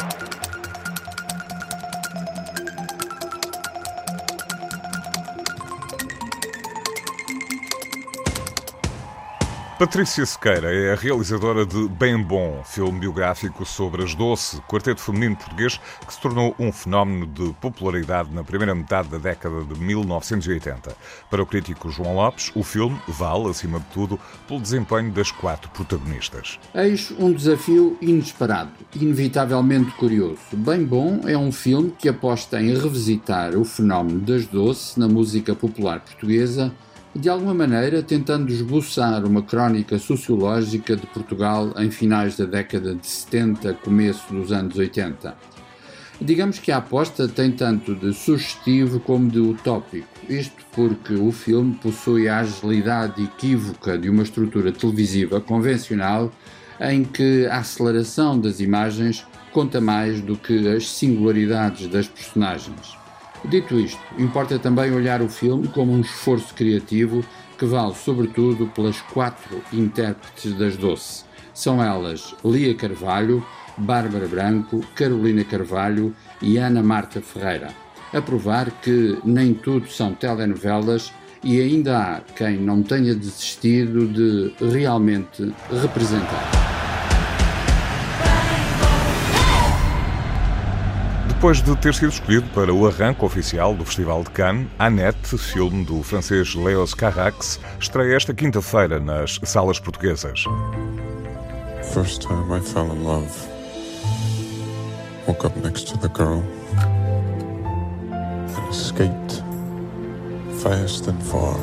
Thank you. Patrícia Sequeira é a realizadora de Bem Bom, filme biográfico sobre as Doce, quarteto feminino português que se tornou um fenómeno de popularidade na primeira metade da década de 1980. Para o crítico João Lopes, o filme vale, acima de tudo, pelo desempenho das quatro protagonistas. Eis um desafio inesperado, inevitavelmente curioso. Bem Bom é um filme que aposta em revisitar o fenómeno das Doce na música popular portuguesa de alguma maneira tentando esboçar uma crónica sociológica de Portugal em finais da década de 70, começo dos anos 80. Digamos que a aposta tem tanto de sugestivo como de utópico, isto porque o filme possui a agilidade equívoca de uma estrutura televisiva convencional em que a aceleração das imagens conta mais do que as singularidades das personagens. Dito isto, importa também olhar o filme como um esforço criativo que vale sobretudo pelas quatro intérpretes das Doce. São elas Lia Carvalho, Bárbara Branco, Carolina Carvalho e Ana Marta Ferreira. A provar que nem tudo são telenovelas e ainda há quem não tenha desistido de realmente representar. Depois de ter sido escolhido para o arranque oficial do Festival de Cannes, Annette, filme do francês Leos Carax, estreia esta quinta-feira nas salas portuguesas. First time I fell in love. Woke up next to the girl and escaped fast and far.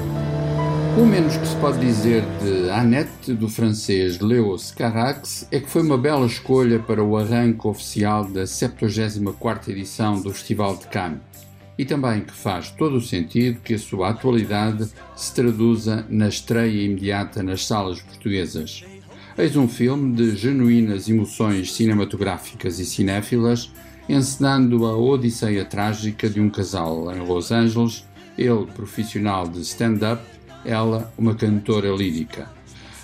O menos que se pode dizer de Annette, do francês Léos Carax, é que foi uma bela escolha para o arranque oficial da 74ª edição do Festival de Cannes. E também que faz todo o sentido que a sua atualidade se traduza na estreia imediata nas salas portuguesas. Eis um filme de genuínas emoções cinematográficas e cinéfilas, encenando a odisseia trágica de um casal em Los Angeles, ele profissional de stand-up ela uma cantora lírica.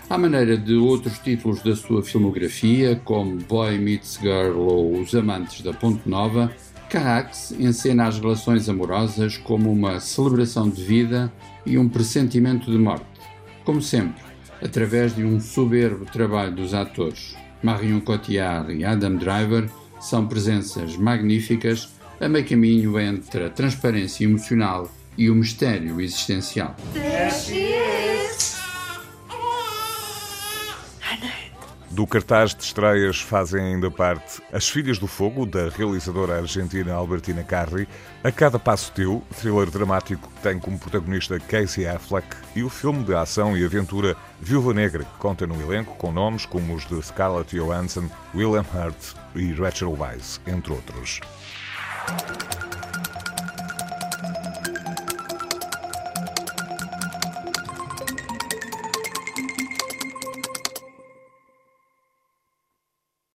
À maneira de outros títulos da sua filmografia, como Boy Meets Girl ou Os Amantes da Ponte Nova, Carrax encena as relações amorosas como uma celebração de vida e um pressentimento de morte. Como sempre, através de um soberbo trabalho dos atores. Marion Cotillard e Adam Driver são presenças magníficas a meio caminho entre a transparência emocional e o mistério existencial. Do cartaz de estreias fazem ainda parte As Filhas do Fogo, da realizadora argentina Albertina Carri, A Cada Passo Teu, thriller dramático que tem como protagonista Casey Affleck, e o filme de ação e aventura Viúva Negra, que conta no elenco com nomes como os de Scarlett Johansson, William Hurt e Rachel Weisz, entre outros.